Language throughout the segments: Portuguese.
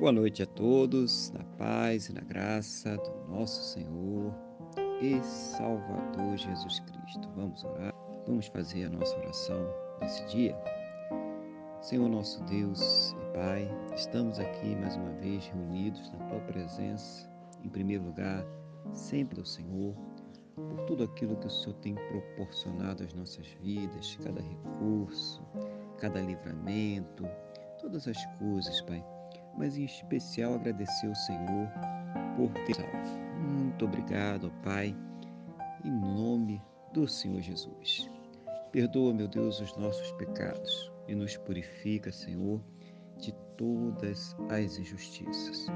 Boa noite a todos, na paz e na graça do nosso Senhor e Salvador Jesus Cristo. Vamos orar, vamos fazer a nossa oração nesse dia. Senhor nosso Deus e Pai, estamos aqui mais uma vez reunidos na Tua presença, em primeiro lugar, sempre do Senhor, por tudo aquilo que o Senhor tem proporcionado às nossas vidas, cada recurso, cada livramento, todas as coisas, Pai mas em especial agradecer ao Senhor por ter salvo. Muito obrigado, Pai, em nome do Senhor Jesus. Perdoa, meu Deus, os nossos pecados e nos purifica, Senhor, de todas as injustiças.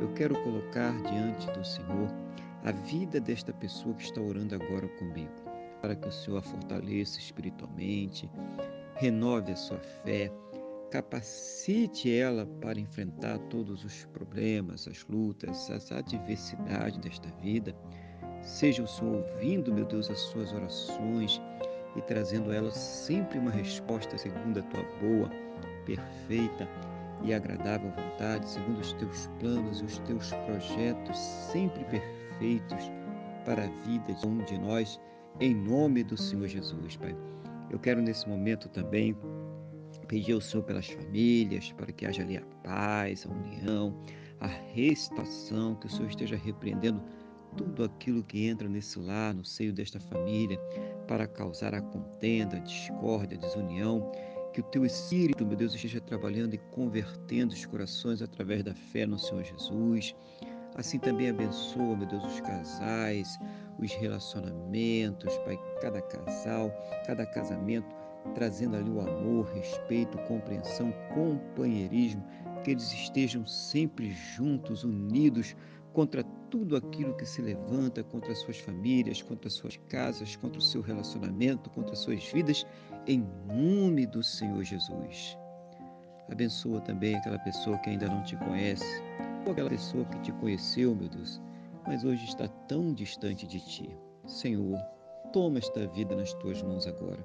Eu quero colocar diante do Senhor a vida desta pessoa que está orando agora comigo, para que o Senhor a fortaleça espiritualmente, renove a sua fé, capacite ela para enfrentar todos os problemas, as lutas, as adversidades desta vida. Seja o Senhor ouvindo, meu Deus, as suas orações e trazendo elas sempre uma resposta segundo a tua boa, perfeita e agradável vontade, segundo os teus planos e os teus projetos sempre perfeitos para a vida de um de nós, em nome do Senhor Jesus, Pai. Eu quero nesse momento também pedir ao Senhor pelas famílias, para que haja ali a paz, a união, a restauração, que o Senhor esteja repreendendo tudo aquilo que entra nesse lar, no seio desta família, para causar a contenda, a discórdia, a desunião. Que o teu Espírito, meu Deus, esteja trabalhando e convertendo os corações através da fé no Senhor Jesus. Assim também abençoa, meu Deus, os casais, os relacionamentos, Pai, cada casal, cada casamento trazendo ali o amor, respeito, compreensão, companheirismo, que eles estejam sempre juntos, unidos contra tudo aquilo que se levanta contra suas famílias, contra suas casas, contra o seu relacionamento, contra suas vidas, em nome do Senhor Jesus. Abençoa também aquela pessoa que ainda não te conhece, ou aquela pessoa que te conheceu, meu Deus, mas hoje está tão distante de ti. Senhor, toma esta vida nas tuas mãos agora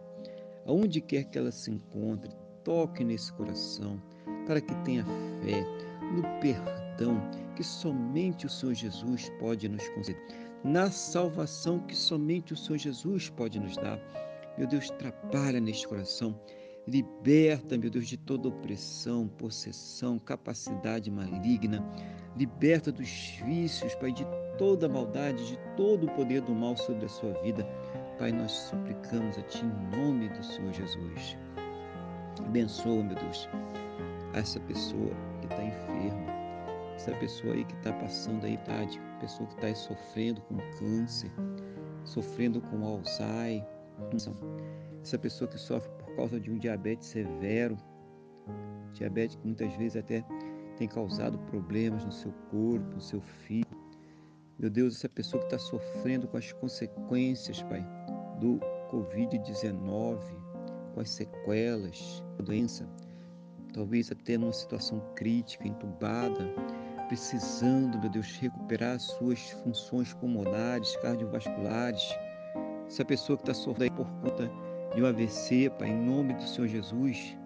aonde quer que ela se encontre, toque nesse coração, para que tenha fé no perdão que somente o Senhor Jesus pode nos conceder, na salvação que somente o Senhor Jesus pode nos dar. Meu Deus, trabalha neste coração, liberta, meu Deus, de toda opressão, possessão, capacidade maligna, liberta dos vícios, Pai, de toda maldade, de todo o poder do mal sobre a sua vida. Pai, nós suplicamos a Ti em nome do Senhor Jesus. Abençoa, meu Deus, essa pessoa que está enferma, essa pessoa aí que está passando a idade, pessoa que está sofrendo com câncer, sofrendo com Alzheimer, essa pessoa que sofre por causa de um diabetes severo, diabetes que muitas vezes até tem causado problemas no seu corpo, no seu filho. Meu Deus, essa pessoa que está sofrendo com as consequências, Pai, do Covid-19, com as sequelas da doença, talvez até numa situação crítica, entubada, precisando, meu Deus, recuperar suas funções pulmonares, cardiovasculares. Essa pessoa que está sofrendo por conta de um AVC, Pai, em nome do Senhor Jesus,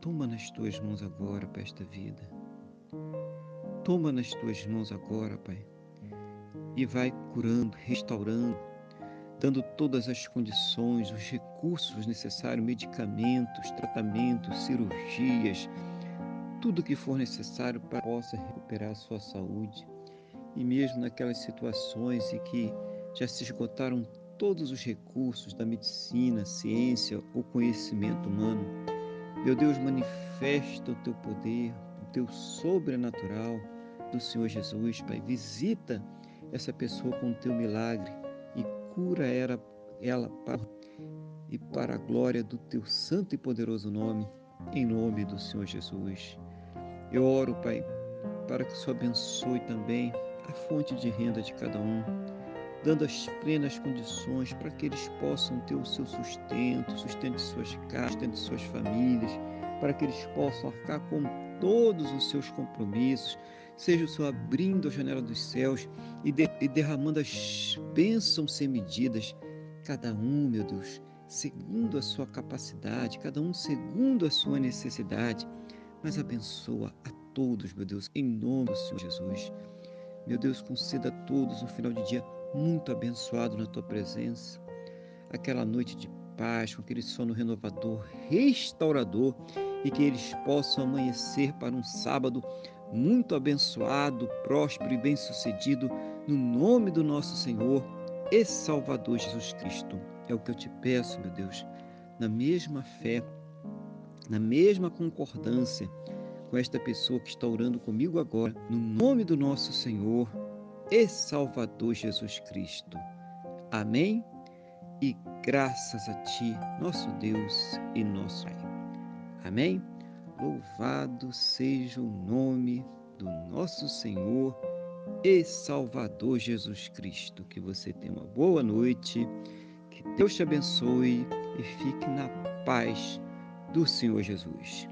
toma nas tuas mãos agora, Pai, esta vida. Toma nas tuas mãos agora, Pai, e vai curando, restaurando, dando todas as condições, os recursos necessários, medicamentos, tratamentos, cirurgias, tudo que for necessário para que possa recuperar a sua saúde. E mesmo naquelas situações em que já se esgotaram todos os recursos da medicina, ciência ou conhecimento humano, meu Deus, manifesta o teu poder, o teu sobrenatural do Senhor Jesus, Pai. Visita essa pessoa com o teu milagre cura era ela e para a glória do teu santo e poderoso nome, em nome do Senhor Jesus. Eu oro, Pai, para que o Senhor abençoe também a fonte de renda de cada um, dando as plenas condições para que eles possam ter o seu sustento, sustento de suas casas, sustento de suas famílias, para que eles possam arcar com todos os seus compromissos, seja o Senhor abrindo a janela dos céus e, de, e derramando as bênçãos sem medidas, cada um, meu Deus, segundo a sua capacidade, cada um segundo a sua necessidade, mas abençoa a todos, meu Deus, em nome do Senhor Jesus. Meu Deus, conceda a todos um final de dia muito abençoado na tua presença. Aquela noite de paz, com aquele sono renovador, restaurador e que eles possam amanhecer para um sábado muito abençoado, próspero e bem-sucedido, no nome do nosso Senhor e Salvador Jesus Cristo. É o que eu te peço, meu Deus, na mesma fé, na mesma concordância com esta pessoa que está orando comigo agora, no nome do nosso Senhor e Salvador Jesus Cristo. Amém? E graças a Ti, nosso Deus e nosso Pai. Amém? Louvado seja o nome do nosso Senhor e Salvador Jesus Cristo. Que você tenha uma boa noite, que Deus te abençoe e fique na paz do Senhor Jesus.